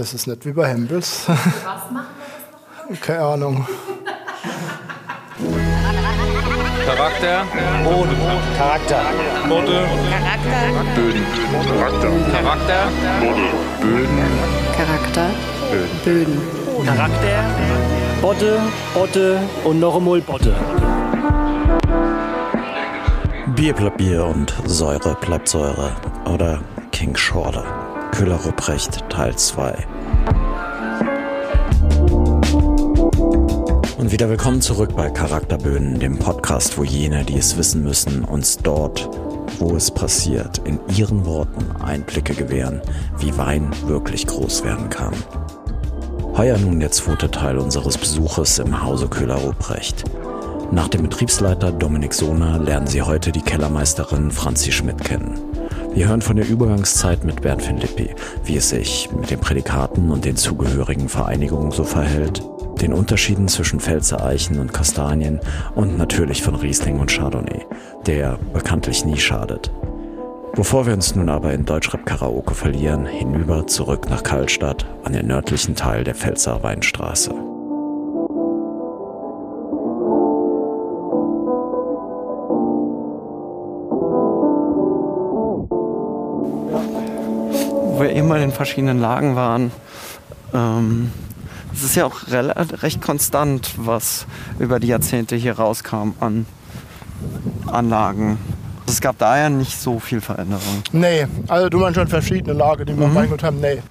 Das ist nicht wie bei Hempels. Was machen wir das noch? Keine Ahnung. Charakter, Boden, Charakter. Boden, Böden. Charakter. Charakter, Charakter, Böden. Charakter, Botte, Otte und noch einmal Botte. Bier bleibt Bier und Säure bleibt Säure. Oder King Schorle. Köhler Rupprecht Teil 2. Und wieder willkommen zurück bei Charakterböden, dem Podcast, wo jene, die es wissen müssen, uns dort, wo es passiert, in ihren Worten Einblicke gewähren, wie Wein wirklich groß werden kann. Heuer nun der zweite Teil unseres Besuches im Hause Köhler Ruprecht. Nach dem Betriebsleiter Dominik Sohner lernen Sie heute die Kellermeisterin Franzi Schmidt kennen. Wir hören von der Übergangszeit mit Bernd Filippi, wie es sich mit den Prädikaten und den zugehörigen Vereinigungen so verhält, den Unterschieden zwischen Pfälzer Eichen und Kastanien und natürlich von Riesling und Chardonnay, der bekanntlich nie schadet. Bevor wir uns nun aber in Deutschrap-Karaoke verlieren, hinüber zurück nach Karlstadt an den nördlichen Teil der Pfälzer Weinstraße. Wo wir immer in verschiedenen Lagen waren. Ähm, es ist ja auch recht konstant, was über die Jahrzehnte hier rauskam an Anlagen. Es gab daher nicht so viel Veränderung. Nee, also du meinst schon verschiedene Lager, die wir mhm. Weingut haben. Nee.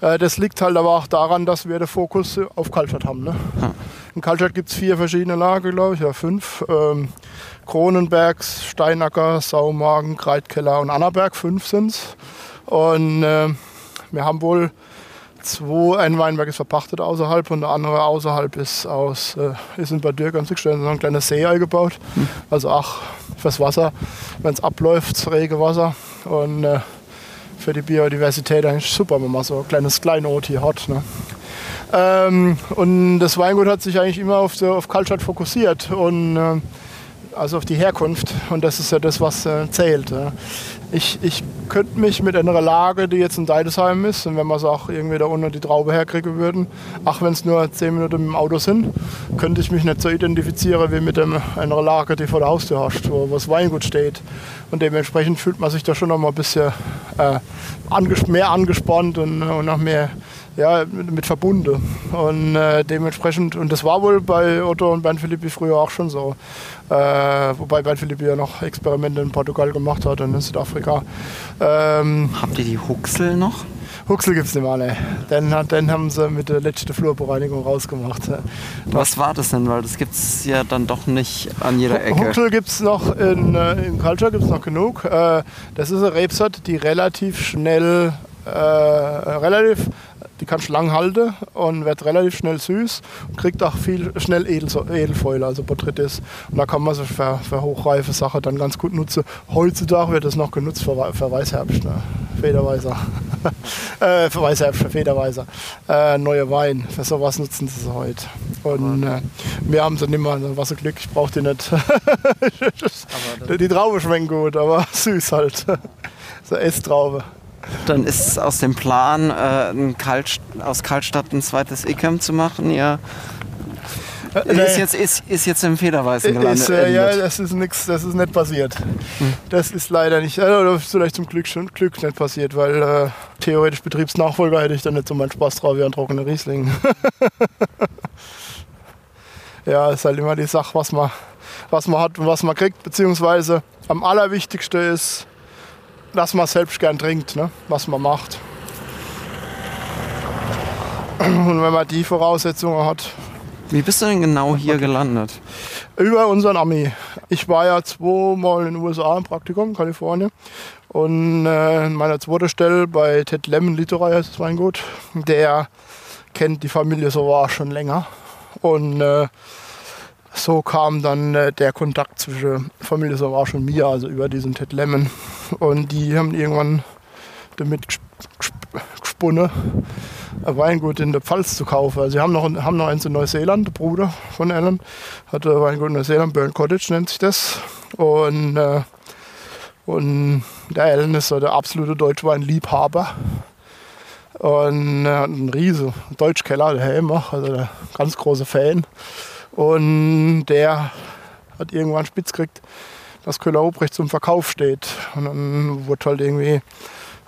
Äh, das liegt halt aber auch daran, dass wir den Fokus auf Kaltstadt haben. Ne? In Kaltstadt gibt es vier verschiedene Lager, glaube ich, ja fünf. Ähm, Kronenbergs, Steinacker, Saumagen, Kreitkeller und Annaberg, fünf sind es. Und äh, wir haben wohl zwei, ein Weinberg ist verpachtet außerhalb und der andere außerhalb ist aus, äh, ist in Bad Dürk an sich gestellt, so ein kleiner See eingebaut. Mhm. Also auch fürs Wasser, wenn es abläuft, das Regenwasser. Und äh, für die Biodiversität eigentlich super, wenn man so ein kleines Kleinod hier hat. Ne? Ähm, und das Weingut hat sich eigentlich immer auf, auf Kaltstadt fokussiert und äh, also auf die Herkunft. Und das ist ja das, was äh, zählt. Ja. Ich, ich könnte mich mit einer Lage, die jetzt in Deidesheim ist, und wenn wir es auch irgendwie da unten die Traube herkriegen würden, auch wenn es nur zehn Minuten mit dem Auto sind, könnte ich mich nicht so identifizieren wie mit dem, einer Lage, die vor der Haustür hast, wo, das Weingut steht. Und dementsprechend fühlt man sich da schon noch mal ein bisschen äh, anges mehr angespannt und, und auch mehr ja, mit, verbunden. Und äh, dementsprechend, und das war wohl bei Otto und Bernd Philippi früher auch schon so. Äh, wobei Bernd Philippi ja noch Experimente in Portugal gemacht hat und in Südafrika. Ähm, Habt ihr die Huxel noch? Huxel gibt es nicht mehr, ne. Den, den haben sie mit der letzten Flurbereinigung rausgemacht. Was war das denn? Weil das gibt es ja dann doch nicht an jeder Ecke. Huxel gibt es noch, in, in Culture gibt es noch genug. Äh, das ist eine Rebsort, die relativ schnell, äh, relativ die kannst du lang halten und wird relativ schnell süß und kriegt auch viel schnell Edel, Edelfäule, also Botrytis. Und da kann man sich für, für hochreife Sachen dann ganz gut nutzen. Heutzutage wird das noch genutzt für, für Weißherbst, ne? Federweiser. äh, für Weißherbst, für Federweiser. Äh, neue Wein, für sowas nutzen sie heute. Und äh, wir haben sie nicht mehr, also was ein Glück, ich brauche die nicht. die Traube schmeckt gut, aber süß halt. so Esstraube. Dann ist aus dem Plan, äh, ein Kalt, aus Kaltstadt ein zweites Icam zu machen. Ja. Nee. Ist, jetzt, ist, ist jetzt im Federweißen gelandet. Ist, äh, ja, das ist nix, das ist nicht passiert. Hm. Das ist leider nicht, oder vielleicht zum Glück schon Glück nicht passiert, weil äh, theoretisch Betriebsnachfolger hätte ich dann nicht so meinen Spaß drauf wie ein trockener Riesling. ja, ist halt immer die Sache, was man, was man hat und was man kriegt, beziehungsweise am allerwichtigsten ist, dass man selbst gern trinkt, ne? was man macht. Und wenn man die Voraussetzungen hat. Wie bist du denn genau hier gelandet? Über unseren Ami. Ich war ja zweimal in den USA im Praktikum, in Kalifornien. Und äh, in meiner zweiten Stelle bei Ted Lemon Literei heißt es Weingut. Der kennt die Familie so war schon länger. Und äh, so kam dann äh, der Kontakt zwischen Familie Savage und mir, also über diesen Ted Lemon. Und die haben irgendwann damit gesponnen, ein Weingut in der Pfalz zu kaufen. Also sie haben noch, haben noch eins in Neuseeland, der Bruder von Alan hat ein Weingut in Neuseeland, Burn Cottage nennt sich das. Und, äh, und der Alan ist so der absolute Deutschweinliebhaber. Und er hat einen riesen Deutschkeller, der Helmach, also der ganz große Fan. Und der hat irgendwann spitz gekriegt, dass Köhler Obrecht zum Verkauf steht. Und dann wurde halt irgendwie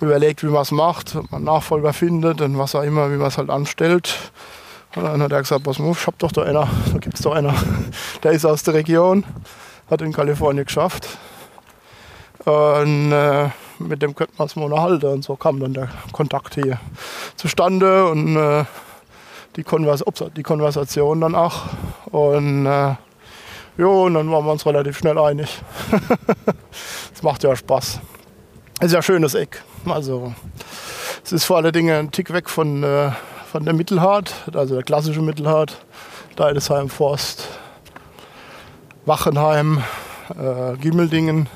überlegt, wie man es macht, ob man Nachfolger findet und was auch immer, wie man es halt anstellt. Und dann hat er gesagt, pass mal, ich hab doch da einer, da gibt es doch einer, der ist aus der Region, hat in Kalifornien geschafft. Und äh, mit dem könnte man es mal unterhalten. Und so kam dann der Kontakt hier zustande und äh, die, Konvers die Konversation dann auch. Und äh, jo, und dann waren wir uns relativ schnell einig. Es macht ja Spaß. Ist ja ein schönes Eck. Also es ist vor allen Dingen ein Tick weg von, äh, von der Mittelhart, also der klassische Mittelhart, Deidesheim Forst, Wachenheim, äh, Gimmeldingen,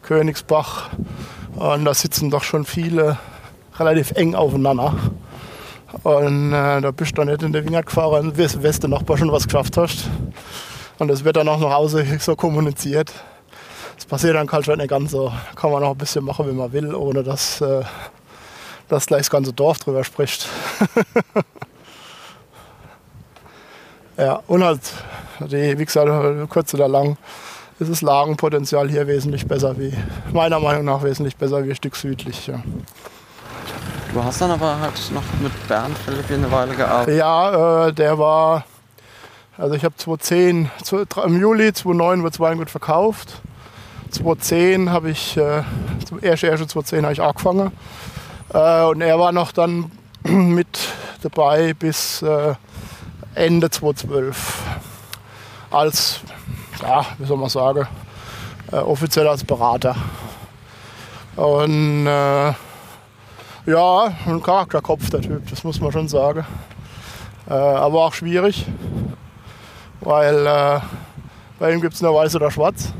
Königsbach. Und da sitzen doch schon viele relativ eng aufeinander. Und äh, da bist du dann nicht in der Winger gefahren, weißt, weißt du Nachbar schon was geschafft hast. Und das wird dann auch nach Hause so kommuniziert. Das passiert dann halt nicht ganz so. Kann man noch ein bisschen machen, wie man will, ohne dass, äh, dass gleich das ganze Dorf drüber spricht. ja, und halt, die, wie gesagt, kurz oder lang, ist das Lagenpotenzial hier wesentlich besser wie, meiner Meinung nach wesentlich besser wie ein Stück südlich. Ja. Du hast dann aber halt noch mit Bernd Philipp eine Weile gearbeitet. Ja, äh, der war, also ich habe 2010, im Juli 2009 wird Weingut verkauft. 2010 habe ich, äh, zum 1.1.2010 habe ich angefangen. Äh, und er war noch dann mit dabei bis äh, Ende 2012. Als, ja, wie soll man sagen, äh, offiziell als Berater. Und äh, ja, ein Charakterkopf, der Typ, das muss man schon sagen. Äh, aber auch schwierig, weil äh, bei ihm gibt es nur weiß oder schwarz.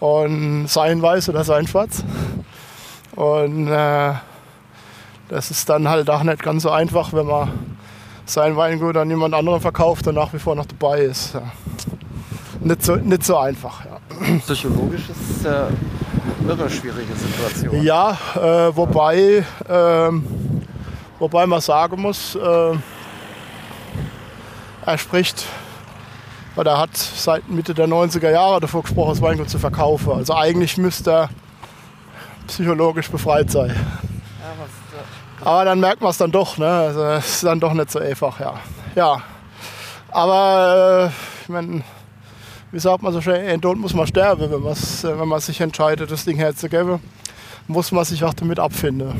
Und sein weiß oder sein schwarz. Und äh, das ist dann halt auch nicht ganz so einfach, wenn man sein Weingut an jemand anderen verkauft und nach wie vor noch dabei ist. Ja. Nicht, so, nicht so einfach. Ja. Psychologisch ist es eine irre schwierige Situation. Ja, äh, wobei, äh, wobei man sagen muss, äh, er spricht oder er hat seit Mitte der 90er Jahre davor gesprochen, das Weingut zu verkaufen. Also eigentlich müsste er psychologisch befreit sein. Aber dann merkt man es dann doch, ne? Also es ist dann doch nicht so einfach, ja. ja. Aber äh, ich meine, wie sagt man so schön, in Tod muss man sterben, wenn, wenn man sich entscheidet, das Ding herzugeben, muss man sich auch damit abfinden.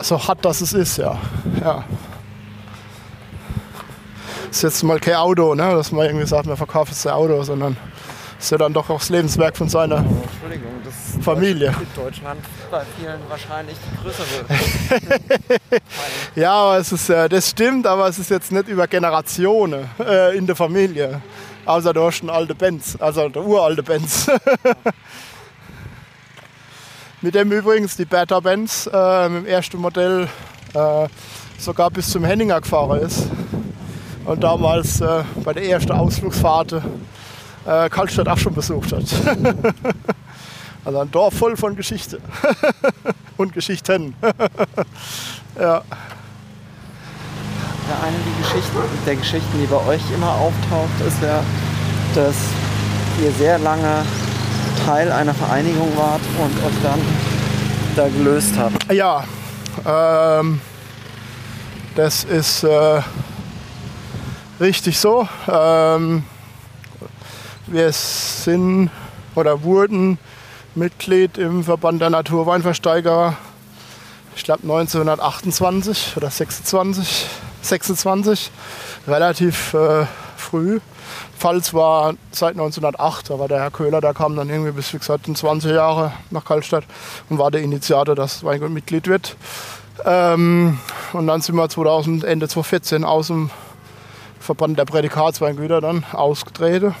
So hart das es ist, ja. ja. Das ist jetzt mal kein Auto, ne? dass man irgendwie sagt, man verkauft jetzt ein Auto, sondern ist ja dann doch auch das Lebenswerk von seiner oh, Familie. In Deutschland bei vielen wahrscheinlich die größere. ja, aber es ist, äh, das stimmt, aber es ist jetzt nicht über Generationen äh, in der Familie. Außer du hast einen alten Benz, also der uralte Benz. mit dem übrigens die Beta Benz äh, dem ersten Modell äh, sogar bis zum Henninger gefahren ist. Und damals äh, bei der ersten Ausflugsfahrt äh, Kaltstadt auch schon besucht hat. also ein Dorf voll von Geschichte und Geschichten. ja. Ja, eine der Geschichten, der Geschichten, die bei euch immer auftaucht, ist ja, dass ihr sehr lange Teil einer Vereinigung wart und euch dann da gelöst habt. Ja, ähm, das ist äh, richtig so. Ähm, wir sind oder wurden Mitglied im Verband der Naturweinversteiger, ich glaube 1928 oder 26, 26 relativ äh, früh. Pfalz war seit 1908, da war der Herr Köhler, der kam dann irgendwie bis wie gesagt 20 Jahre nach Kaltstadt und war der Initiator, dass Weingut Mitglied wird. Ähm, und dann sind wir 2000, Ende 2014 aus dem Verband der Prädikatsweingüter dann ausgetreten.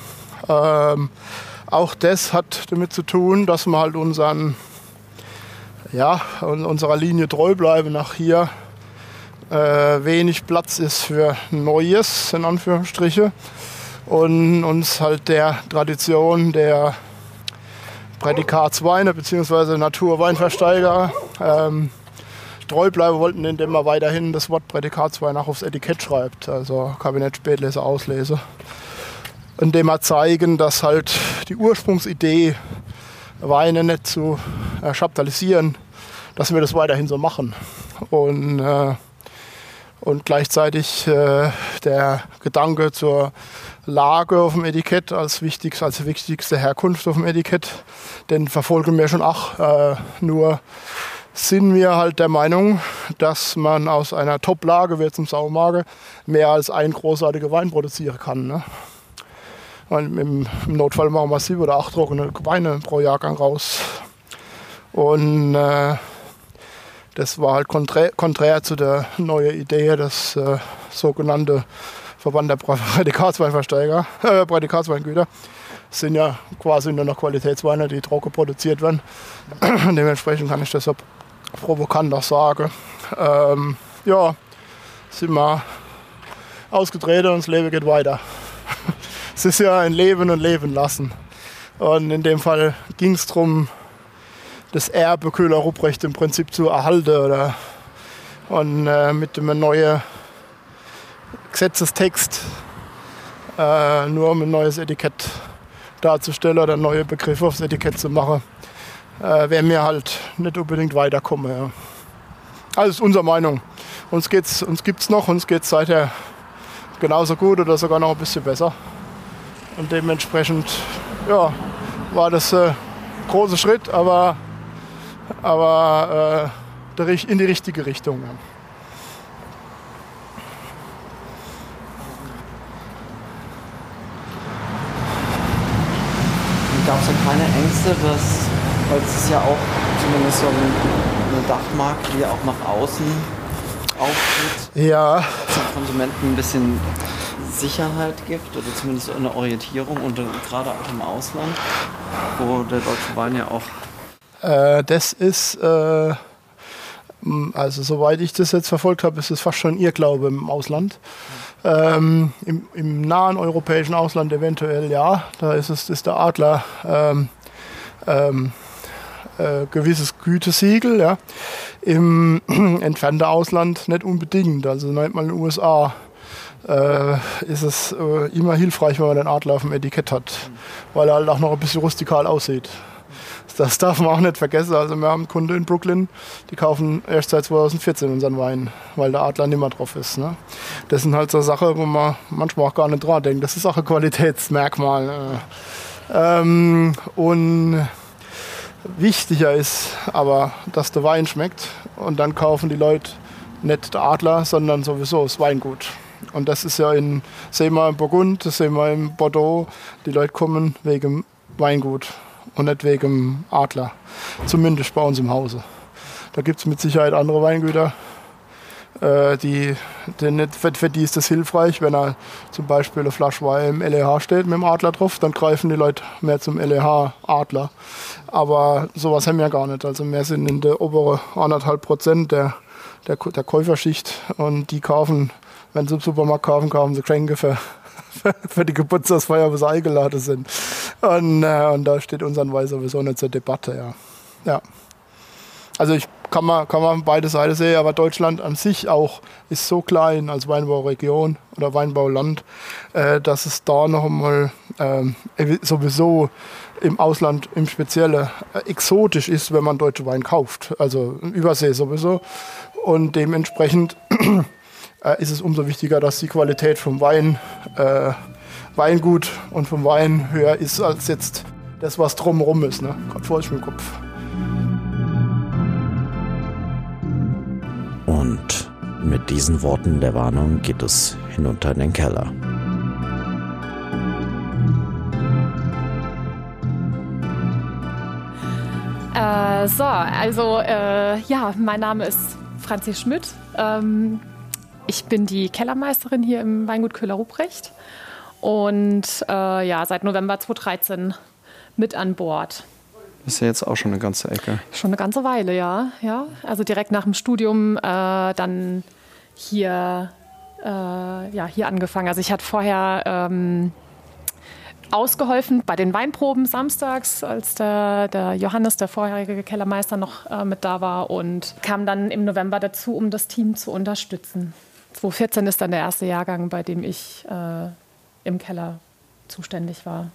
Ähm, auch das hat damit zu tun, dass wir halt unseren, ja, unserer Linie treu bleiben nach hier äh, wenig Platz ist für Neues, in Anführungsstriche. Und uns halt der Tradition der Prädikatsweine bzw. Naturweinversteiger ähm, treu bleiben wollten, indem man weiterhin das Wort Prädikatswein auch aufs Etikett schreibt, also Kabinett Spätlese, Auslese. Indem wir zeigen, dass halt die Ursprungsidee, Weine nicht zu äh, schaptalisieren, dass wir das weiterhin so machen. Und, äh, und gleichzeitig äh, der Gedanke zur Lage auf dem Etikett als, wichtigste, als wichtigste Herkunft auf dem Etikett, den verfolgen wir schon auch. Äh, nur sind wir halt der Meinung, dass man aus einer Top-Lage, wie zum Saumage, mehr als ein großartiger Wein produzieren kann. Ne? Im, Im Notfall machen wir sieben oder acht trockene Weine pro Jahrgang raus. Und äh, das war halt konträr, konträr, zu der neuen Idee, das äh, sogenannte Verband der Prädikatsweinversteiger, äh, Prädikatsweingüter sind ja quasi nur noch Qualitätsweine, die trocken produziert werden. Dementsprechend kann ich das so provokant auch sagen. Ähm, ja, sind wir ausgedreht und das Leben geht weiter. es ist ja ein Leben und Leben lassen. Und in dem Fall ging es darum, das Erbe Köhler Rupprecht im Prinzip zu erhalten oder und äh, mit einem neuen Gesetzestext, äh, nur um ein neues Etikett darzustellen oder neue Begriffe aufs Etikett zu machen, äh, wäre mir halt nicht unbedingt weiterkommen. Ja. Also ist unsere Meinung. Uns, uns gibt es noch, uns geht es seither genauso gut oder sogar noch ein bisschen besser. Und dementsprechend ja, war das ein äh, großer Schritt, aber, aber äh, in die richtige Richtung. Ja. gab es ja keine Ängste, dass, weil es ist ja auch zumindest so eine Dachmarke, die auch nach außen auftritt. Ja. Den Konsumenten ein bisschen Sicherheit gibt oder zumindest eine Orientierung und gerade auch im Ausland, wo der deutsche Wein ja auch. Äh, das ist, äh, also soweit ich das jetzt verfolgt habe, ist es fast schon ihr Glaube im Ausland. Ähm, im, im, nahen europäischen Ausland eventuell ja. Da ist es ist der Adler ähm, ähm, äh, gewisses Gütesiegel. Ja. Im entfernten Ausland nicht unbedingt. Also nennt man in den USA äh, ist es äh, immer hilfreich, wenn man den Adler auf dem Etikett hat, weil er halt auch noch ein bisschen rustikal aussieht. Das darf man auch nicht vergessen. Also wir haben Kunden in Brooklyn, die kaufen erst seit 2014 unseren Wein, weil der Adler nicht mehr drauf ist. Ne? Das sind halt so Sachen, wo man manchmal auch gar nicht dran denkt. Das ist auch ein Qualitätsmerkmal. Äh. Ähm, und wichtiger ist aber, dass der Wein schmeckt. Und dann kaufen die Leute nicht der Adler, sondern sowieso das Weingut. Und das ist ja in, sehen wir in Burgund, das sehen wir in Bordeaux. Die Leute kommen wegen Weingut und nicht wegen Adler. Zumindest bei uns im Hause. Da gibt es mit Sicherheit andere Weingüter. Äh, die, die für, die ist das hilfreich, wenn er zum Beispiel eine Flasche Wein im LEH steht mit dem Adler drauf, dann greifen die Leute mehr zum LEH Adler. Aber sowas haben wir gar nicht. Also wir sind in der oberen anderthalb Prozent der, der, der Käuferschicht und die kaufen, wenn sie im Supermarkt kaufen, kaufen sie Geschenke für für die Geburtstagsfeier, wo sie eingeladen sind. Und, äh, und da steht unseren Wein sowieso nicht zur Debatte, ja. ja. Also ich kann man, kann man beide Seiten sehen, aber Deutschland an sich auch ist so klein als Weinbauregion oder Weinbauland, äh, dass es da noch einmal äh, sowieso im Ausland im Speziellen äh, exotisch ist, wenn man deutsche Wein kauft. Also Übersee sowieso. Und dementsprechend äh, ist es umso wichtiger, dass die Qualität vom Wein, äh, Weingut und vom Wein höher ist als jetzt das, was drumherum ist. Ne? Gott vor im Kopf. Und mit diesen Worten der Warnung geht es hinunter in den Keller. Äh, so, also äh, ja, mein Name ist Franzi Schmidt. Ähm, ich bin die Kellermeisterin hier im Weingut Köhler-Ruprecht und äh, ja, seit November 2013 mit an Bord. Das ist ja jetzt auch schon eine ganze Ecke. Schon eine ganze Weile, ja. ja. Also direkt nach dem Studium äh, dann hier, äh, ja, hier angefangen. Also ich hatte vorher ähm, ausgeholfen bei den Weinproben samstags, als der, der Johannes, der vorherige Kellermeister, noch äh, mit da war und kam dann im November dazu, um das Team zu unterstützen. 2014 ist dann der erste Jahrgang, bei dem ich äh, im Keller zuständig war.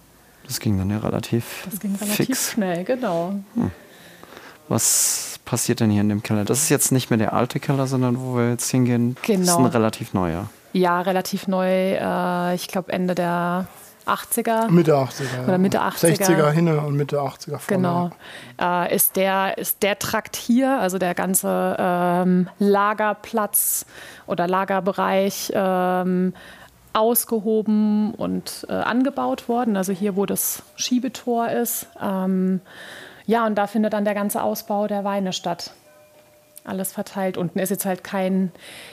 Das ging dann ja relativ, das ging relativ fix. schnell, genau. Hm. Was passiert denn hier in dem Keller? Das ist jetzt nicht mehr der alte Keller, sondern wo wir jetzt hingehen, genau. das ist ein genau. relativ neuer. Ja, relativ neu. Äh, ich glaube Ende der 80er. Mitte 80er. Oder Mitte 80er. 60er hinne und Mitte 80er vorne. Genau. Äh, ist, der, ist der Trakt hier, also der ganze ähm, Lagerplatz oder Lagerbereich, ähm, ausgehoben und äh, angebaut worden. Also hier, wo das Schiebetor ist. Ähm, ja, und da findet dann der ganze Ausbau der Weine statt. Alles verteilt. Unten ist jetzt halt kein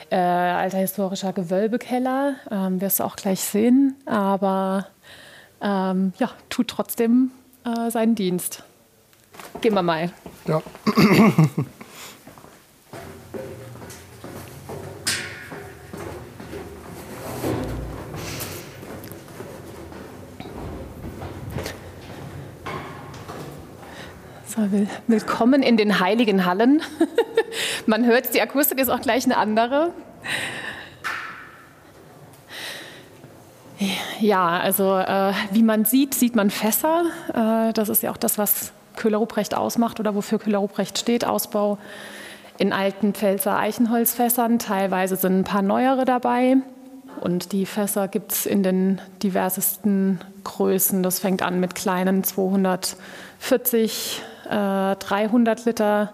äh, alter historischer Gewölbekeller, ähm, wirst du auch gleich sehen. Aber ähm, ja, tut trotzdem äh, seinen Dienst. Gehen wir mal. Ja. willkommen in den heiligen Hallen. Man hört, die Akustik ist auch gleich eine andere. Ja, also äh, wie man sieht, sieht man Fässer. Äh, das ist ja auch das, was Köhler-Ruprecht ausmacht oder wofür Köhler-Ruprecht steht. Ausbau in alten Pfälzer Eichenholzfässern. Teilweise sind ein paar neuere dabei. Und die Fässer gibt es in den diversesten Größen. Das fängt an mit kleinen 240 äh, 300 Liter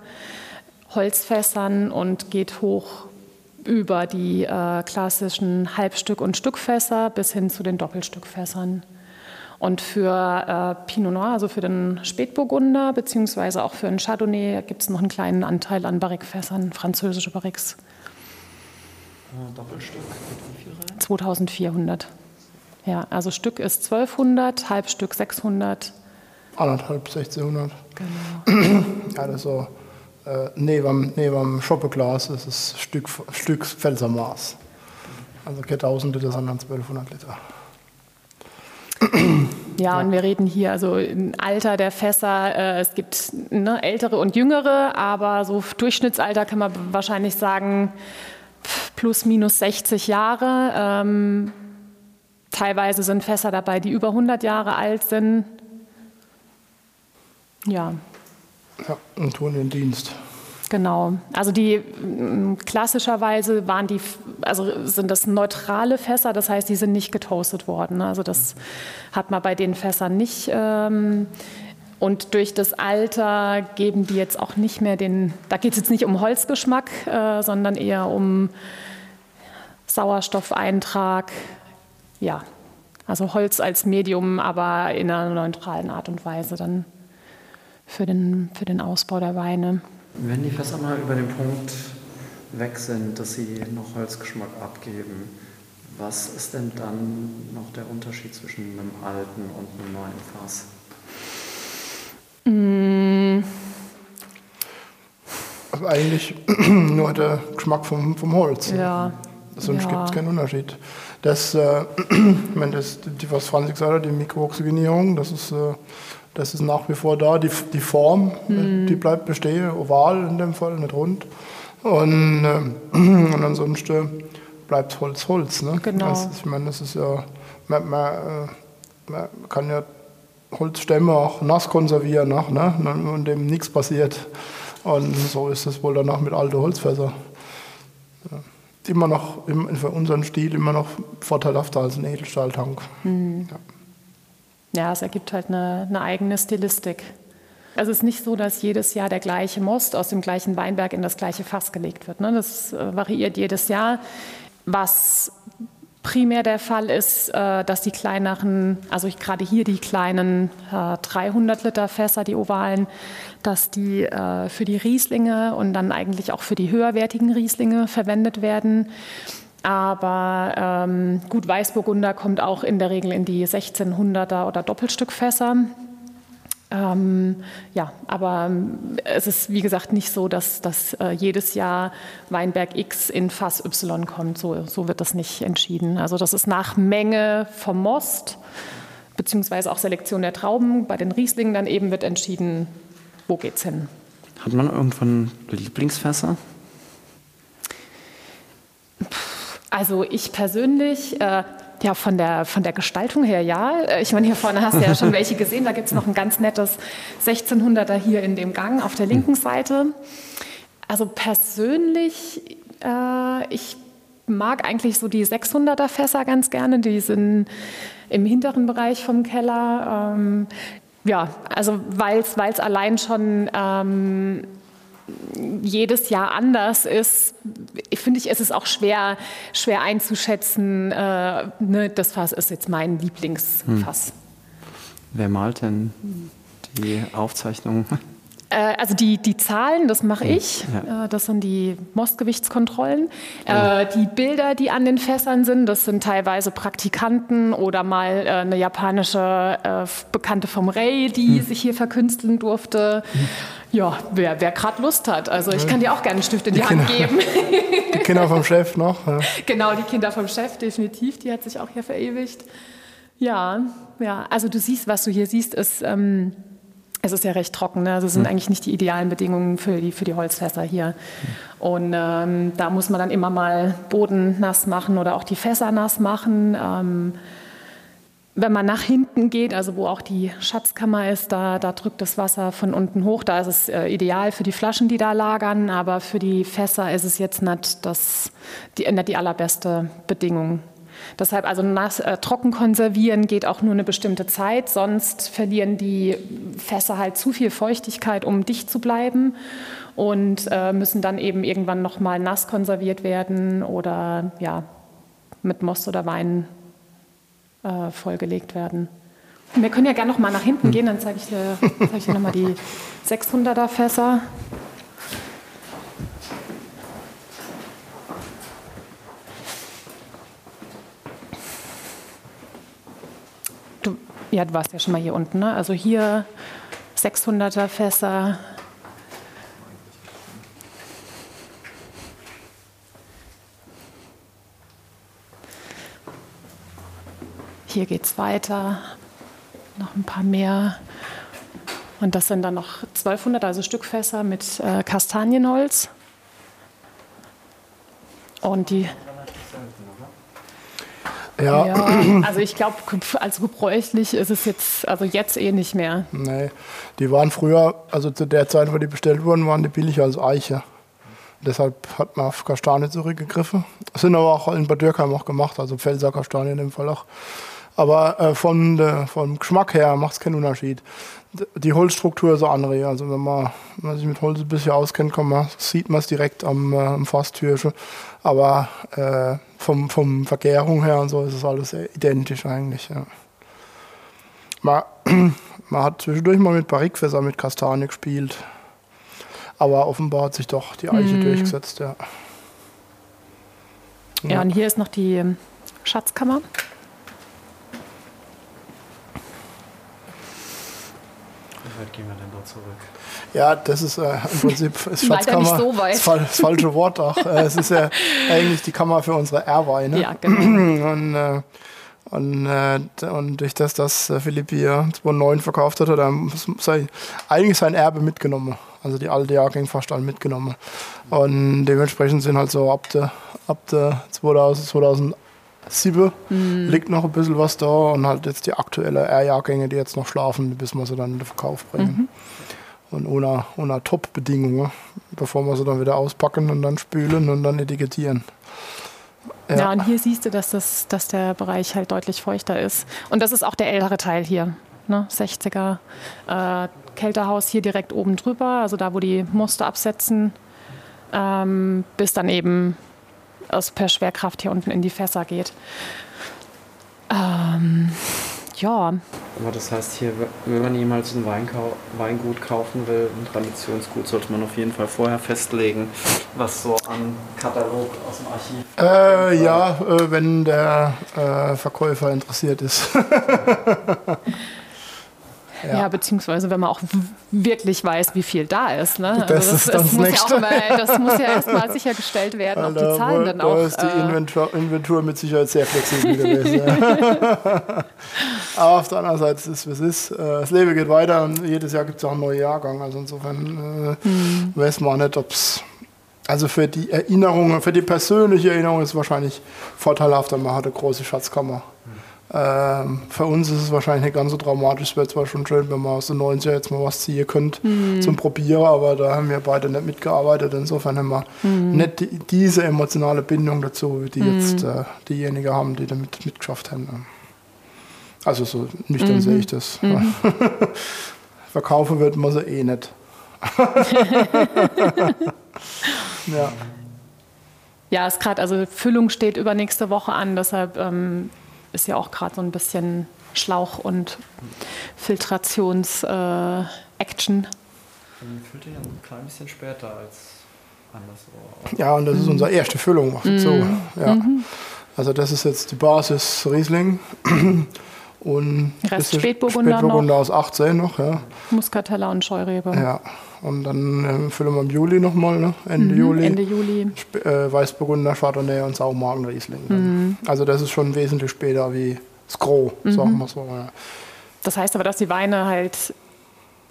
Holzfässern und geht hoch über die äh, klassischen Halbstück- und Stückfässer bis hin zu den Doppelstückfässern. Und für äh, Pinot Noir, also für den Spätburgunder, beziehungsweise auch für den Chardonnay, gibt es noch einen kleinen Anteil an Barrikfässern, französische Barriques. Äh, Doppelstück, 2400. Ja, also Stück ist 1200, Halbstück 600, anderthalb, 1600. Genau. ja, das so äh, neben, neben dem Schoppeglas ist es Stück, Stück Pfälzermaß. Also keine 1000 Liter, sondern 1200 Liter. Ja, und wir reden hier also im Alter der Fässer. Äh, es gibt ne, ältere und jüngere, aber so Durchschnittsalter kann man wahrscheinlich sagen plus minus 60 Jahre. Ähm, teilweise sind Fässer dabei, die über 100 Jahre alt sind. Ja. Ja, und tun den Dienst. Genau. Also die klassischerweise waren die, also sind das neutrale Fässer, das heißt, die sind nicht getoastet worden. Also das hat man bei den Fässern nicht. Ähm, und durch das Alter geben die jetzt auch nicht mehr den, da geht es jetzt nicht um Holzgeschmack, äh, sondern eher um Sauerstoffeintrag. Ja, also Holz als Medium, aber in einer neutralen Art und Weise dann für den, für den Ausbau der Weine. Wenn die Fässer mal über den Punkt weg sind, dass sie noch Holzgeschmack abgeben, was ist denn dann noch der Unterschied zwischen einem alten und einem neuen Fass? Mm. Also eigentlich nur der Geschmack vom, vom Holz. Ja. Sonst ja. gibt es keinen Unterschied. Das, äh, ich meine, das, die, was Franz gesagt hat, die Mikrooxygenierung, das ist äh, das ist nach wie vor da. Die, die Form, mhm. die bleibt bestehen, oval in dem Fall, nicht rund. Und, äh, und ansonsten bleibt Holz Holz. Ne? Genau. Also, ich meine, das ist ja, man, man, äh, man, kann ja Holzstämme auch nass konservieren, nach, ne? und dem nichts passiert. Und so ist es wohl danach mit alten Holzfässern. Ja. Immer noch, für unseren Stil, immer noch vorteilhafter als ein Edelstahltank. Mhm. Ja. Ja, es ergibt halt eine, eine eigene Stilistik. Also es ist nicht so, dass jedes Jahr der gleiche Most aus dem gleichen Weinberg in das gleiche Fass gelegt wird. Ne? Das äh, variiert jedes Jahr. Was primär der Fall ist, äh, dass die kleineren, also gerade hier die kleinen 300 äh, Liter Fässer, die ovalen, dass die für die Rieslinge und dann eigentlich auch für die höherwertigen Rieslinge verwendet werden. Aber ähm, gut, Weißburgunder kommt auch in der Regel in die 1600er oder Doppelstückfässer. Ähm, ja, aber ähm, es ist wie gesagt nicht so, dass, dass äh, jedes Jahr Weinberg X in Fass Y kommt. So, so wird das nicht entschieden. Also das ist nach Menge vom Most beziehungsweise auch Selektion der Trauben. Bei den Rieslingen dann eben wird entschieden, wo geht's hin. Hat man irgendwann Lieblingsfässer? Also ich persönlich, äh, ja, von der, von der Gestaltung her ja. Äh, ich meine, hier vorne hast du ja schon welche gesehen. Da gibt es noch ein ganz nettes 1600er hier in dem Gang auf der linken Seite. Also persönlich, äh, ich mag eigentlich so die 600er Fässer ganz gerne. Die sind im hinteren Bereich vom Keller. Ähm, ja, also weil es allein schon ähm, jedes Jahr anders ist, finde ich, ist es auch schwer, schwer einzuschätzen, äh, ne, das Fass ist jetzt mein Lieblingsfass. Hm. Wer malt denn die Aufzeichnung? Äh, also die, die Zahlen, das mache ich. Ja. Äh, das sind die Mostgewichtskontrollen. Ja. Äh, die Bilder, die an den Fässern sind, das sind teilweise Praktikanten oder mal eine japanische Bekannte vom Ray, die hm. sich hier verkünsteln durfte. Hm. Ja, wer, wer gerade Lust hat. Also ich kann dir auch gerne einen Stift in die, die Hand Kinder, geben. Die Kinder vom Chef noch. Ja. Genau, die Kinder vom Chef, definitiv. Die hat sich auch hier verewigt. Ja, ja. Also du siehst, was du hier siehst, ist... Ähm, es ist ja recht trocken. Ne? Also es sind mhm. eigentlich nicht die idealen Bedingungen für die, für die Holzfässer hier. Und ähm, da muss man dann immer mal Boden nass machen oder auch die Fässer nass machen. Ähm, wenn man nach hinten geht, also wo auch die Schatzkammer ist, da, da drückt das Wasser von unten hoch. Da ist es äh, ideal für die Flaschen, die da lagern, aber für die Fässer ist es jetzt nicht, das, die, nicht die allerbeste Bedingung. Deshalb also nass, äh, trocken konservieren geht auch nur eine bestimmte Zeit, sonst verlieren die Fässer halt zu viel Feuchtigkeit, um dicht zu bleiben und äh, müssen dann eben irgendwann nochmal nass konserviert werden oder ja, mit Most oder Wein äh, vollgelegt werden. Wir können ja gerne noch mal nach hinten gehen, dann zeige ich dir, zeig dir noch mal die 600er Fässer. Ja, du warst ja schon mal hier unten. Ne? Also hier 600er Fässer. Hier geht es weiter. Noch ein paar mehr. Und das sind dann noch 1200, also Stückfässer mit äh, Kastanienholz. Und die ja. ja also ich glaube, als gebräuchlich ist es jetzt, also jetzt eh nicht mehr. Nee, die waren früher, also zu der Zeit, wo die bestellt wurden, waren die billiger als Eiche. Deshalb hat man auf Kastanie zurückgegriffen. Das sind aber auch in Bad Dürkheim auch gemacht, also Pfälzer Kastanie in dem Fall auch. Aber äh, von, de, vom Geschmack her macht es keinen Unterschied. Die Holzstruktur ist eine andere. Also wenn man, wenn man sich mit Holz ein bisschen auskennt, kann man, sieht man es direkt am, äh, am Fasstürchen. Aber äh, vom, vom Vergärung her und so ist es alles identisch eigentlich. Ja. Man, man hat zwischendurch mal mit Barrikfässer mit Kastanie gespielt. Aber offenbar hat sich doch die Eiche mm. durchgesetzt, ja. ja. Ja, und hier ist noch die ähm, Schatzkammer. Weit gehen wir denn da zurück? Ja, das ist äh, im Prinzip ist Schatzkammer so das, das, falsche Wort auch. Äh, es ist ja eigentlich die Kammer für unsere Erweine. Ja, genau. Und, äh, und, äh, und durch das, dass äh, Philipp hier 2009 verkauft hat, hat er sei, eigentlich sein Erbe mitgenommen. Also die alte Jahrgänge fast alle mitgenommen. Und dementsprechend sind halt so ab der, ab der 2000, 2007 mhm. liegt noch ein bisschen was da und halt jetzt die aktuelle R-Jahrgänge, die jetzt noch schlafen, bis wir sie dann in den Verkauf bringen. Mhm und ohne, ohne Top-Bedingungen, bevor wir sie dann wieder auspacken und dann spülen und dann etikettieren. Ja. ja, und hier siehst du, dass, das, dass der Bereich halt deutlich feuchter ist. Und das ist auch der ältere Teil hier. Ne? 60er äh, Kältehaus hier direkt oben drüber, also da, wo die Muster absetzen, ähm, bis dann eben es per Schwerkraft hier unten in die Fässer geht. Ähm, ja. Aber das heißt hier, wenn man jemals ein Weinkau Weingut kaufen will, ein Traditionsgut, sollte man auf jeden Fall vorher festlegen, was so an Katalog aus dem Archiv. Äh, ja, äh, wenn der äh, Verkäufer interessiert ist. Ja. ja. beziehungsweise wenn man auch wirklich weiß, wie viel da ist. Ne? Das, also das, ist das, muss ja mal, das muss ja erstmal sichergestellt werden, ob die Zahlen dann auch. Da ist die äh, Inventur, Inventur, mit Sicherheit sehr flexibel gewesen. Aber auf der anderen Seite ist es, wie es ist. Äh, das Leben geht weiter und jedes Jahr gibt es auch einen neuen Jahrgang. Also insofern äh, hm. weiß man nicht, ob es also für die Erinnerungen, für die persönliche Erinnerung ist es wahrscheinlich vorteilhafter, man hat eine große Schatzkammer. Ähm, für uns ist es wahrscheinlich nicht ganz so dramatisch. Es wäre zwar schon schön, wenn man aus den 90er jetzt mal was ziehen könnte mhm. zum Probieren, aber da haben wir beide nicht mitgearbeitet. Insofern haben wir mhm. nicht die, diese emotionale Bindung dazu, die mhm. jetzt äh, diejenigen haben, die damit mitgeschafft haben. Also so nüchtern mhm. sehe ich das. Mhm. Verkaufen wird man sie eh nicht. ja. Ja, ist gerade, also Füllung steht übernächste Woche an, deshalb ähm, ist ja auch gerade so ein bisschen Schlauch- und Filtrations-Action. Äh, füllt ihr ja ein klein bisschen später als anderswo. Ja, und das ist unsere erste Füllung, macht mm. so. Ja. Mhm. Also das ist jetzt die Basis Riesling. Und Rest Spätburgunder, Spätburgunder aus 18 noch, ja. Muscatella und Scheurebe. Ja, und dann äh, füllen wir im Juli nochmal, ne? Ende mhm, Juli. Ende Juli. Sp äh, Weißburgunder, Chardonnay und Saumagen Riesling. Mhm. Also das ist schon wesentlich später wie das Gros, mhm. sagen wir so. Ja. Das heißt aber, dass die Weine halt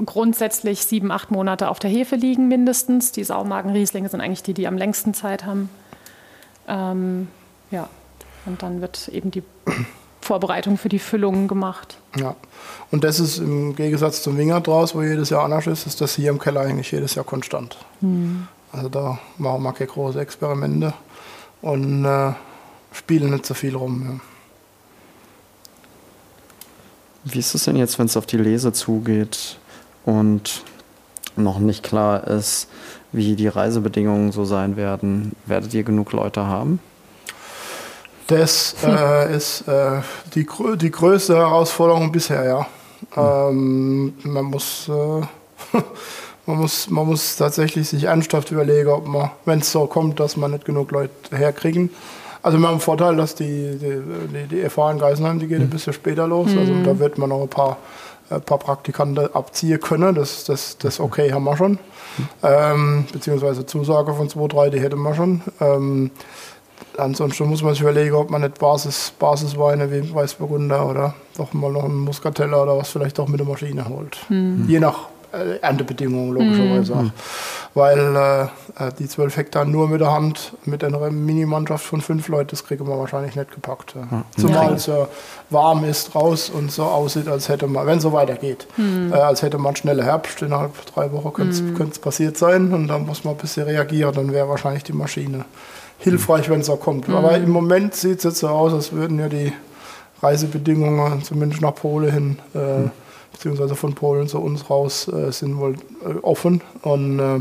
grundsätzlich sieben, acht Monate auf der Hefe liegen mindestens. Die Saumagen-Rieslinge sind eigentlich die, die am längsten Zeit haben. Ähm, ja, und dann wird eben die Vorbereitung für die Füllungen gemacht. Ja, und das ist im Gegensatz zum Winger draus, wo jedes Jahr anders ist, ist das hier im Keller eigentlich jedes Jahr konstant. Mhm. Also da machen wir keine große Experimente und äh, spielen nicht so viel rum. Ja. Wie ist es denn jetzt, wenn es auf die Lese zugeht und noch nicht klar ist, wie die Reisebedingungen so sein werden? Werdet ihr genug Leute haben? Das äh, ist äh, die, die größte Herausforderung bisher, ja. Ähm, man, muss, äh, man, muss, man muss tatsächlich sich ernsthaft überlegen, ob man, wenn es so kommt, dass man nicht genug Leute herkriegen. Also wir haben den Vorteil, dass die, die, die, die FH in Geisenheim, die geht ein mhm. bisschen später los. Also mhm. da wird man noch ein paar, ein äh, paar Praktikanten abziehen können. Das, das, das okay haben wir schon. Mhm. Ähm, beziehungsweise Zusage von 2, 3, die hätten wir schon. Ähm, ansonsten muss man sich überlegen, ob man nicht Basis, Basisweine wie Weißburgunder oder doch mal noch einen Muscatella oder was vielleicht auch mit der Maschine holt. Mhm. Je nach äh, Erntebedingungen logischerweise mhm. auch. Weil äh, äh, die 12 Hektar nur mit der Hand, mit einer Minimannschaft von fünf Leuten, das kriegen wir wahrscheinlich nicht gepackt. Ja. Zumal es ja warm ist raus und so aussieht, als hätte man, wenn es so weitergeht, mhm. äh, als hätte man schneller Herbst. Innerhalb drei Wochen könnte es passiert sein und dann muss man ein bisschen reagieren, dann wäre wahrscheinlich die Maschine hilfreich, wenn es auch kommt. Mhm. Aber im Moment sieht es jetzt so aus, als würden ja die Reisebedingungen, zumindest nach Polen hin, äh, mhm. beziehungsweise von Polen zu uns raus, äh, sind wohl äh, offen. Und äh,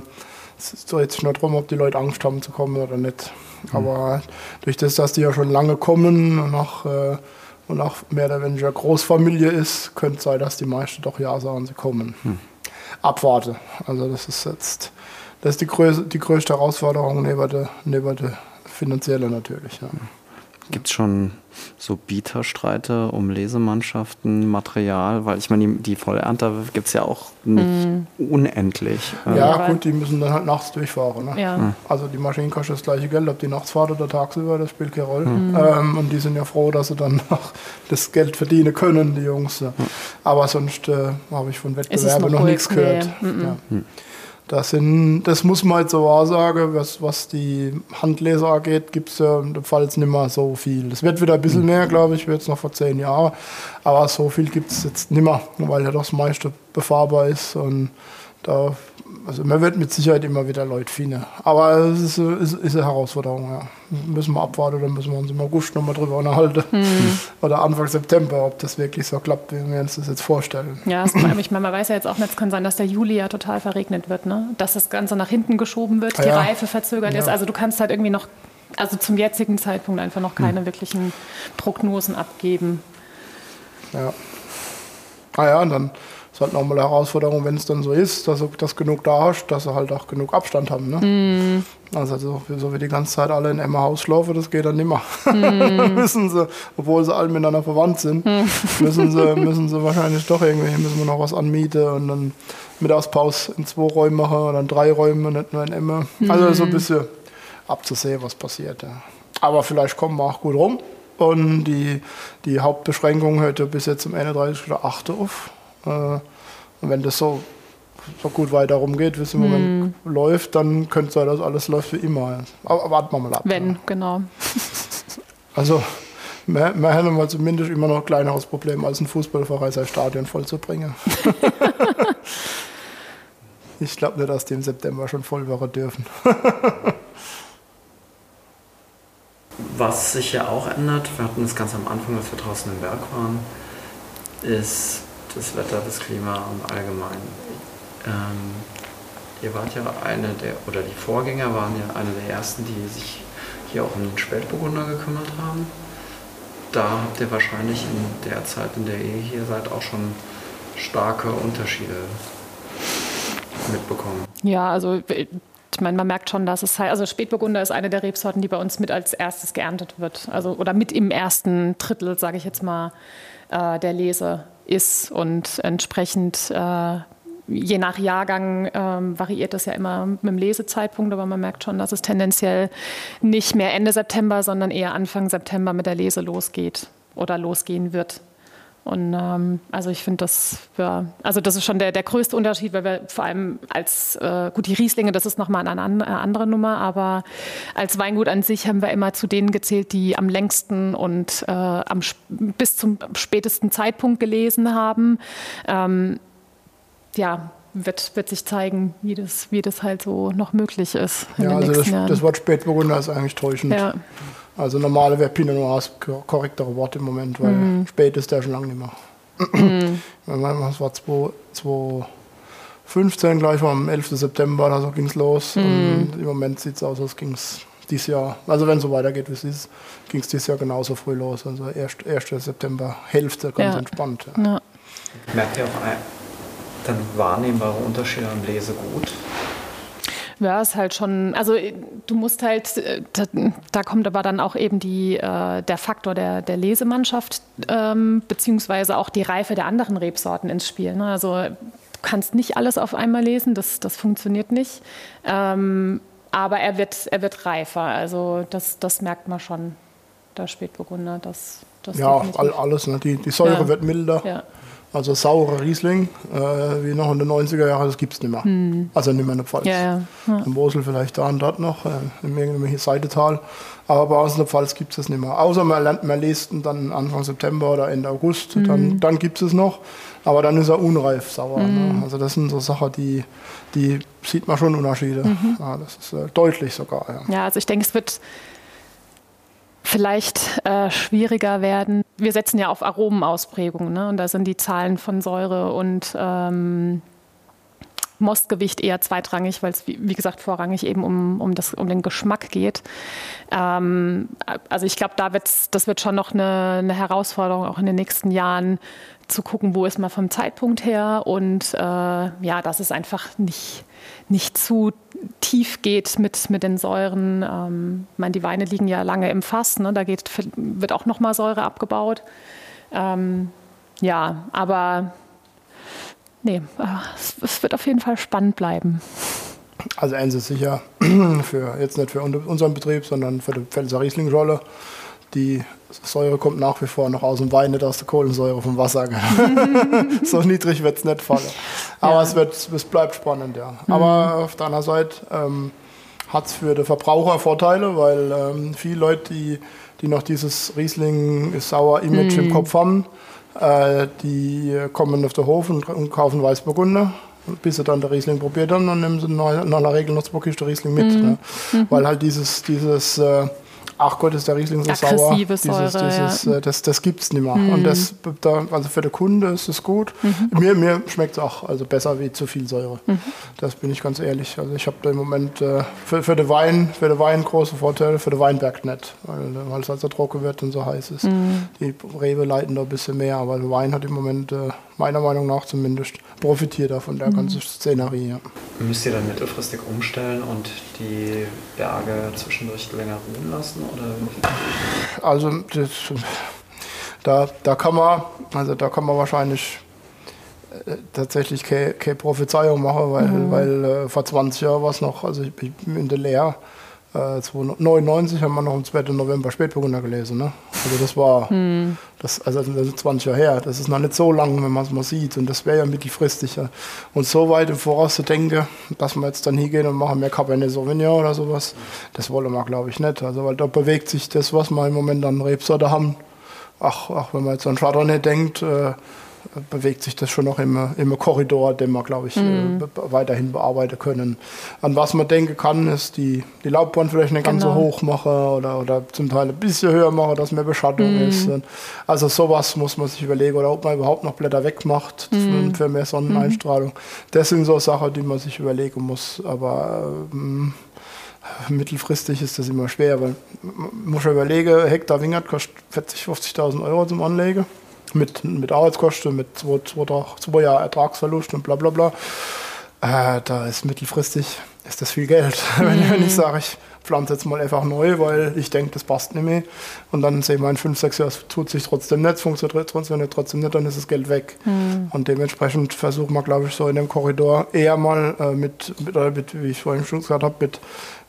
es dreht sich nur darum, ob die Leute Angst haben zu kommen oder nicht. Mhm. Aber durch das, dass die ja schon lange kommen und auch, äh, und auch mehr oder weniger Großfamilie ist, könnte es sein, dass die meisten doch Ja sagen, sie kommen. Mhm. Abwarte. Also das ist jetzt das ist die, größte, die größte Herausforderung neben der, neben der finanzielle natürlich. Ja. Gibt es schon so Bieterstreite um Lesemannschaften, Material? Weil ich meine, die, die Vollernte gibt es ja auch nicht mm. unendlich. Ja, ja, gut, die müssen dann halt nachts durchfahren. Ne? Ja. Also die Maschinen kosten das gleiche Geld, ob die nachts fahren oder tagsüber, das spielt keine Rolle. Mhm. Ähm, und die sind ja froh, dass sie dann noch das Geld verdienen können, die Jungs. Ja. Aber sonst äh, habe ich von Wettbewerben noch, noch nichts gehört. Nee. Ja. Mhm. Das, sind, das muss man halt so wahr sagen, was, was die Handleser angeht, gibt es ja falls nicht mehr so viel. Es wird wieder ein bisschen mehr, glaube ich, wird es noch vor zehn Jahren, aber so viel gibt es jetzt nicht mehr, weil ja das meiste befahrbar ist und da also man wird mit Sicherheit immer wieder Leute finden. Aber es ist, ist, ist eine Herausforderung, ja. Müssen wir abwarten, dann müssen wir uns im August nochmal drüber unterhalten. Mhm. Oder Anfang September, ob das wirklich so klappt, wie wir uns das jetzt vorstellen. Ja, allem, ich meine, man weiß ja jetzt auch nicht, es kann sein, dass der Juli ja total verregnet wird, ne? Dass das Ganze nach hinten geschoben wird, die ja. Reife verzögert ja. ist. Also du kannst halt irgendwie noch, also zum jetzigen Zeitpunkt einfach noch keine mhm. wirklichen Prognosen abgeben. Ja. Ah ja, und dann ist halt nochmal eine Herausforderung, wenn es dann so ist, dass du das genug da hast, dass sie halt auch genug Abstand haben. Ne? Mm. Also so, so, wie die ganze Zeit alle in Emma Haus schlafen, das geht dann nimmer. Mm. müssen sie, obwohl sie alle miteinander verwandt sind, mm. müssen, sie, müssen sie wahrscheinlich doch irgendwie, müssen wir noch was anmieten und dann Mittagspause in zwei Räumen machen und dann drei Räume, nicht nur in Emma. Also so ein bisschen abzusehen, was passiert. Ja. Aber vielleicht kommen wir auch gut rum. Und die, die Hauptbeschränkung hört ja bis jetzt zum 31.08. auf. Äh, und wenn das so, so gut weiter rumgeht, wie es im mm. Moment läuft, dann könnte es sein, dass alles läuft wie immer. Aber warten wir mal ab. Wenn, ja. genau. Also, wir, wir haben mal zumindest immer noch ein kleineres Problem, als ein Fußballverein sein Stadion vollzubringen. ich glaube nicht, dass die im September schon voll werden dürfen. Was sich ja auch ändert, wir hatten es ganz am Anfang, als wir draußen im Berg waren, ist das Wetter, das Klima im Allgemeinen. Ähm, ihr wart ja eine der, oder die Vorgänger waren ja eine der ersten, die sich hier auch um den Spätburgunder gekümmert haben. Da habt ihr wahrscheinlich in der Zeit, in der ihr hier seid, auch schon starke Unterschiede mitbekommen. Ja, also ich meine, man merkt schon, dass es halt, also Spätburgunder ist eine der Rebsorten, die bei uns mit als erstes geerntet wird. Also oder mit im ersten Drittel, sage ich jetzt mal, äh, der Lese ist. Und entsprechend, äh, je nach Jahrgang, äh, variiert das ja immer mit dem Lesezeitpunkt, aber man merkt schon, dass es tendenziell nicht mehr Ende September, sondern eher Anfang September mit der Lese losgeht oder losgehen wird. Und ähm, also ich finde das, ja, also das ist schon der, der größte Unterschied, weil wir vor allem als, äh, gut, die Rieslinge, das ist nochmal eine, eine andere Nummer, aber als Weingut an sich haben wir immer zu denen gezählt, die am längsten und äh, am, bis zum spätesten Zeitpunkt gelesen haben. Ähm, ja, wird, wird sich zeigen, wie das, wie das halt so noch möglich ist. ja, also das, das, Wort Spätburgunder ist eigentlich täuschend. Ja. Also normale wäre Pinot Noir das korrektere Wort im Moment, weil mm. spät ist der schon lange nicht mehr. Mm. das war 2015 gleich, am 11. September oder so ging es los. Mm. Und im Moment sieht es aus, als ging es dieses Jahr, also wenn es so weitergeht wie es ist, ging es dieses Jahr genauso früh los. Also 1. 1. September, Hälfte, ganz ja. entspannt. Ja. Ja. Merkt ihr auch dann wahrnehmbare Unterschiede am Lesegut? Ja, ist halt schon, also du musst halt, äh, da, da kommt aber dann auch eben die, äh, der Faktor der, der Lesemannschaft ähm, beziehungsweise auch die Reife der anderen Rebsorten ins Spiel. Ne? Also du kannst nicht alles auf einmal lesen, das, das funktioniert nicht. Ähm, aber er wird, er wird reifer, also das, das merkt man schon, der Spätburgunder. Das, das ja, all, alles, ne? die, die Säure ja. wird milder. Ja. Also saurer Riesling, äh, wie noch in den 90er Jahren, das gibt es nicht mehr. Hm. Also nicht mehr in der Pfalz. Ja, ja. Ja. In Mosel vielleicht da und dort noch, äh, in irgendeinem Seidetal. Aber bei uns in der Pfalz gibt es das nicht mehr. Außer man lernt, man liest dann Anfang September oder Ende August, hm. dann, dann gibt es es noch. Aber dann ist er unreif sauer. Hm. Ne? Also das sind so Sachen, die, die sieht man schon Unterschiede. Mhm. Ja, das ist äh, deutlich sogar. Ja. ja, also ich denke, es wird vielleicht äh, schwieriger werden. Wir setzen ja auf Aromenausprägungen ne? und da sind die Zahlen von Säure und ähm, Mostgewicht eher zweitrangig, weil es, wie, wie, gesagt, vorrangig eben um, um, das, um den Geschmack geht. Ähm, also ich glaube, da wird's, das wird schon noch eine, eine, Herausforderung, auch in den nächsten Jahren zu gucken, wo ist man vom Zeitpunkt her und äh, ja, dass es einfach nicht, nicht zu tief geht mit, mit den Säuren. Ähm, ich meine, die Weine liegen ja lange im Fass, ne? da geht, wird auch nochmal Säure abgebaut. Ähm, ja, aber nee, äh, es, es, wird auf jeden Fall spannend bleiben. Also eins ist sicher, für, jetzt nicht für unseren Betrieb, sondern für die Pfälzer Riesling-Rolle die Säure kommt nach wie vor noch aus dem Wein, nicht aus der Kohlensäure vom Wasser. so niedrig wird es nicht fallen. Aber ja. es, wird, es bleibt spannend, ja. Mhm. Aber auf der anderen Seite ähm, hat es für den Verbraucher Vorteile, weil ähm, viele Leute, die, die noch dieses Riesling-Sauer-Image mhm. im Kopf haben, äh, die kommen auf den Hof und, und kaufen Weißburgunder bis sie dann der Riesling probiert haben, dann nehmen sie in aller Regel noch zwei Kisten Riesling mit. Mhm. Ne? Mhm. Weil halt dieses, dieses äh, ach Gott, ist der Riesling so Aggressive sauer. Säure, dieses, ja. äh, das, das gibt es nicht mehr. Und das, da, also für den Kunde ist es gut. Mir, mir schmeckt es auch also besser wie zu viel Säure. Das bin ich ganz ehrlich. Also ich habe da im Moment äh, für, für den Wein, für den Wein große Vorteile, für den Weinberg nicht, weil, es halt so trocken wird und so heiß ist. Die Rewe leiten da ein bisschen mehr, aber der Wein hat im Moment äh, meiner Meinung nach zumindest profitiert davon der ganzen Szenerie. Ja. Müsst ihr dann mittelfristig umstellen und die Berge zwischendurch länger ruhen lassen? Oder? Also das, da, da kann man, also da kann man wahrscheinlich äh, tatsächlich keine, keine Prophezeiung machen, weil, weil äh, vor 20 Jahren war es noch, also ich bin in der Lehre, äh, 99 haben wir noch am 2. November Spätburgunder gelesen. Ne? Also das war, das, also das ist 20 Jahre her, das ist noch nicht so lang, wenn man es mal sieht und das wäre ja mittelfristig. Ja. Und so weit im Voraus zu denken, dass wir jetzt dann hingehen und machen mehr Cabernet Sauvignon oder sowas, das wollen wir glaube ich nicht. Also weil da bewegt sich das, was wir im Moment an Rebsorte haben, ach, ach, wenn man jetzt an Chardonnay denkt, äh, bewegt sich das schon noch im, im Korridor, den wir, glaube ich, äh, be- weiterhin bearbeiten können. An was man denken kann, ist die, die Laubbahn vielleicht nicht ganz so Genau. hoch machen oder, oder zum Teil ein bisschen höher machen, dass mehr Beschattung ist. Und Also sowas muss man sich überlegen oder ob man überhaupt noch Blätter wegmacht für, für mehr Sonneneinstrahlung. Das sind so Sachen, die man sich überlegen muss. Aber ähm, mittelfristig ist das immer schwer, weil man muss schon überlegen, Hektar Wingert kostet 40.000, 50.000 Euro zum Anlegen. Mit, mit Arbeitskosten, mit zwei, zwei, zwei Jahren Ertragsverlust und bla bla bla. Äh, da ist mittelfristig ist das viel Geld. wenn, wenn ich sage, ich pflanze jetzt mal einfach neu, weil ich denke, das passt nicht mehr. Und dann sehen wir in fünf, sechs Jahren, es tut sich trotzdem nicht, es funktioniert trotzdem, trotzdem nicht, dann ist das Geld weg. Und dementsprechend versuchen wir, glaube ich, so in dem Korridor eher mal äh, mit, mit, oder mit, wie ich vorhin schon gesagt habe, mit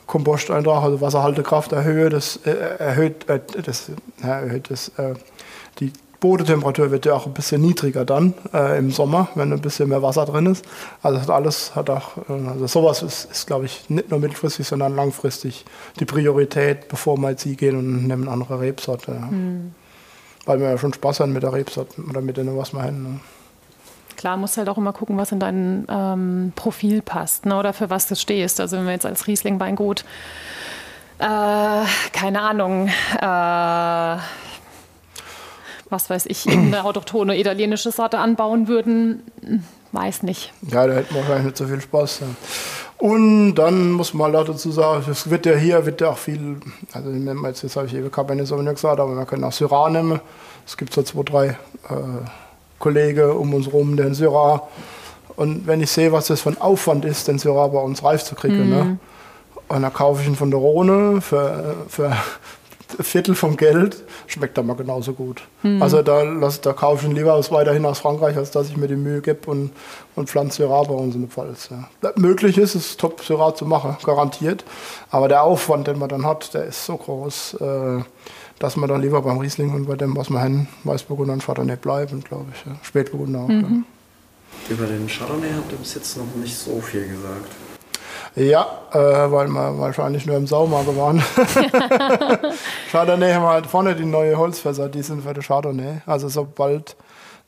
Komposteintrag, also Wasserhaltekraft erhöht, das äh, erhöht, äh, das, äh, erhöht das, äh, die Bodentemperatur wird ja auch ein bisschen niedriger dann äh, im Sommer, wenn ein bisschen mehr Wasser drin ist. Also das hat alles hat auch, äh, also sowas ist, ist glaube ich, nicht nur mittelfristig, sondern langfristig die Priorität, bevor wir jetzt hingehen und nehmen andere Rebsorte. Ja. Weil wir ja schon Spaß haben mit der Rebsorte oder mit denen, was wir haben. Ne? Klar, musst halt auch immer gucken, was in dein ähm, Profil passt ne, oder für was du stehst. Also wenn wir jetzt als Riesling-Weingut, äh, keine Ahnung, äh, was weiß ich, eine autochtone italienische Sorte anbauen würden, weiß nicht. Ja, da hätten wir wahrscheinlich nicht so viel Spaß. Ja. Und dann muss man halt dazu sagen, es wird ja hier wird ja auch viel, also jetzt, jetzt habe ich eben Cabernet Sauvignon gesagt, aber wir können auch Syrah nehmen. Es gibt so zwei, drei äh, Kollegen um uns rum, den Syrah. Und wenn ich sehe, was das für ein Aufwand ist, den Syrah bei uns reif zu kriegen, ne? und dann kaufe ich ihn von der Rhone für, für Viertel vom Geld, schmeckt er mal genauso gut. Also da, lass, da kaufe ich ihn lieber aus, weiterhin aus Frankreich, als dass ich mir die Mühe gebe und, und pflanze Syrah bei uns in der Pfalz. Ja. Möglich ist es, top Syrah zu machen, garantiert. Aber der Aufwand, den man dann hat, der ist so groß, äh, dass man dann lieber beim Riesling und bei dem, was man hin, Weißburgunder und Chardonnay bleiben, glaube ich. Ja. Spätburgunder auch. Ja. Über den Chardonnay habt ihr bis jetzt noch nicht so viel gesagt. Ja, äh, weil wir wahrscheinlich nur im Saumarkt waren. Chardonnay haben wir halt vorne die neue Holzfässer, die sind für den Chardonnay. Also sobald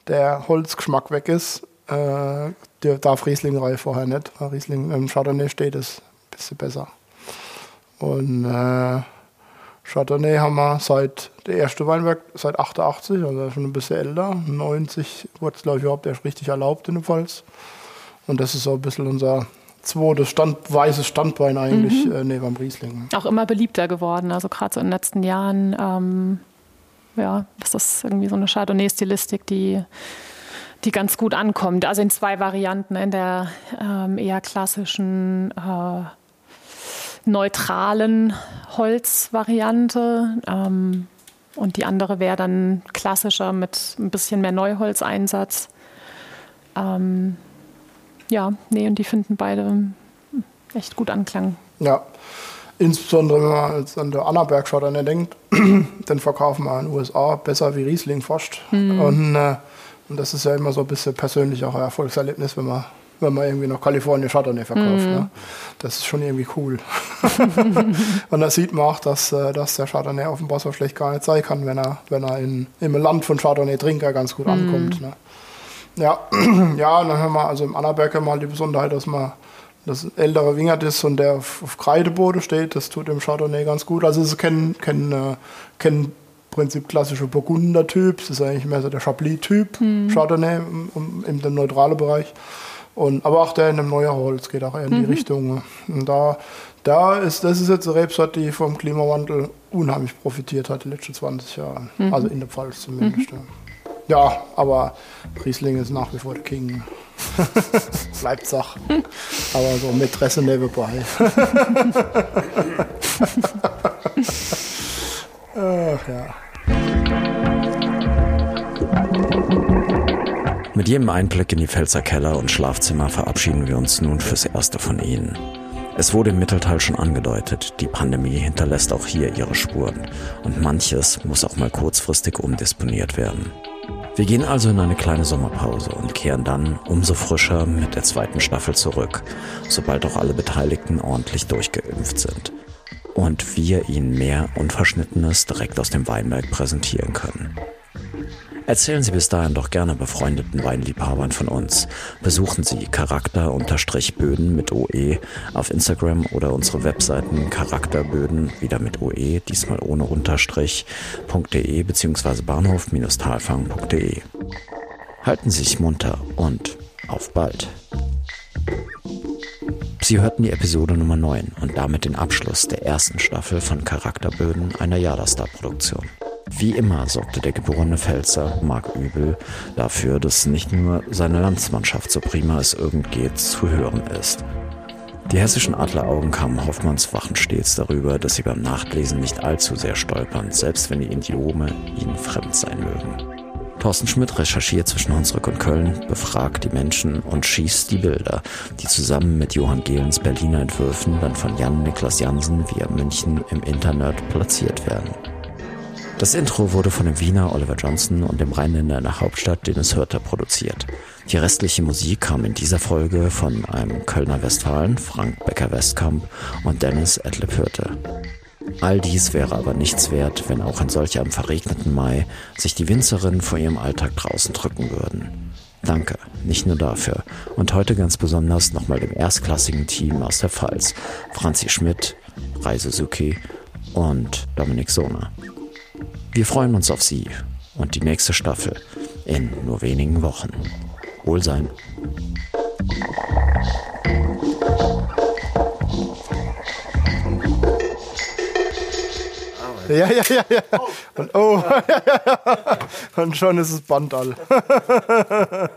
der Holzgeschmack weg ist, äh, der darf Riesling-Reihe vorher nicht. Riesling im Chardonnay steht es ein bisschen besser. Und äh, Chardonnay haben wir seit der erste Weinberg seit 88, also schon ein bisschen älter. 90 wurde es, glaube ich, überhaupt erst richtig erlaubt in der Pfalz. Und das ist so ein bisschen unser zweites Stand, weißes Standbein eigentlich äh, neben dem Riesling. Auch immer beliebter geworden, also gerade so in den letzten Jahren. Ähm, ja, ist das irgendwie so eine Chardonnay-Stilistik, die, die ganz gut ankommt. Also in zwei Varianten, in der ähm, eher klassischen äh, neutralen Holzvariante. Ähm, und die andere wäre dann klassischer mit ein bisschen mehr Neuholzeinsatz. Ähm, ja, nee, und die finden beide echt gut Anklang. Ja, insbesondere wenn man jetzt an der Annaberg Chardonnay denkt, dann verkaufen wir in den USA besser wie Riesling fast. Und, äh, und das ist ja immer so ein bisschen persönlich auch ein Erfolgserlebnis, wenn man, wenn man irgendwie noch Kalifornien Chardonnay verkauft. Ne? Das ist schon irgendwie cool. und da sieht man auch, dass, äh, dass der Chardonnay offenbar so schlecht gar nicht sein kann, wenn er, wenn er in, im Land von Chardonnay-Trinker ganz gut ankommt. Ne? Ja, ja, und dann haben wir also im Annaberg haben wir halt die Besonderheit, dass wir das ältere Wingert ist und der auf, Kreideboden steht, das tut dem Chardonnay ganz gut. Also es ist kein, kein, äh, kein Prinzip klassischer Burgunder-Typ, es ist eigentlich mehr so der Chablis-Typ, Mhm. Chardonnay im, im, im dem neutralen Bereich. Und, aber auch der in dem neuen Holz geht auch eher in die Mhm. Richtung. Und da, da ist, das ist jetzt eine Rebsorte, die vom Klimawandel unheimlich profitiert hat die letzten 20 Jahre. Mhm. Also in der Pfalz zumindest. Ja. Ja, aber Riesling ist nach wie vor der King. Bleibt Sach. aber so Mätresse nebenbei. Ach ja. Mit jedem Einblick in die Pfälzer Keller und Schlafzimmer verabschieden wir uns nun fürs Erste von Ihnen. Es wurde im Mittelteil schon angedeutet, die Pandemie hinterlässt auch hier ihre Spuren und manches muss auch mal kurzfristig umdisponiert werden. Wir gehen also in eine kleine Sommerpause und kehren dann umso frischer mit der zweiten Staffel zurück, sobald auch alle Beteiligten ordentlich durchgeimpft sind und wir Ihnen mehr Unverschnittenes direkt aus dem Weinberg präsentieren können. Erzählen Sie bis dahin doch gerne befreundeten Weinliebhabern von uns. Besuchen Sie Charakter-Böden mit OE auf Instagram oder unsere Webseiten Charakterböden wieder mit OE, diesmal ohne Unterstrich.de bzw. Bahnhof-talfang.de. Halten Sie sich munter und auf bald. Sie hörten die Episode Nummer 9 und damit den Abschluss der ersten Staffel von Charakterböden einer Jadastar-Produktion. Wie immer sorgte der geborene Pfälzer Marc Übel dafür, dass nicht nur seine Landsmannschaft so prima es irgend geht zu hören ist. Die hessischen Adleraugen kamen Hoffmanns Wachen stets darüber, dass sie beim Nachlesen nicht allzu sehr stolpern, selbst wenn die Idiome ihnen fremd sein mögen. Thorsten Schmidt recherchiert zwischen Hunsrück und Köln, befragt die Menschen und schießt die Bilder, die zusammen mit Johann Gehlens Berliner Entwürfen dann von Jan Niklas Jansen via München im Internet platziert werden. Das Intro wurde von dem Wiener Oliver Johnson und dem Rheinländer in der Hauptstadt Dennis Hörter produziert. Die restliche Musik kam in dieser Folge von einem Kölner Westfalen, Frank Becker-Westkamp und Dennis Edleb Hörte. All dies wäre aber nichts wert, wenn auch in solch einem verregneten Mai sich die Winzerinnen vor ihrem Alltag draußen drücken würden. Danke, nicht nur dafür. Und heute ganz besonders nochmal dem erstklassigen Team aus der Pfalz, Franzi Schmidt, Rai Suzuki und Dominik Sohner. Wir freuen uns auf Sie und die nächste Staffel in nur wenigen Wochen. Wohlsein. Ja, ja, ja, ja. Und, oh, und schon ist es Band all.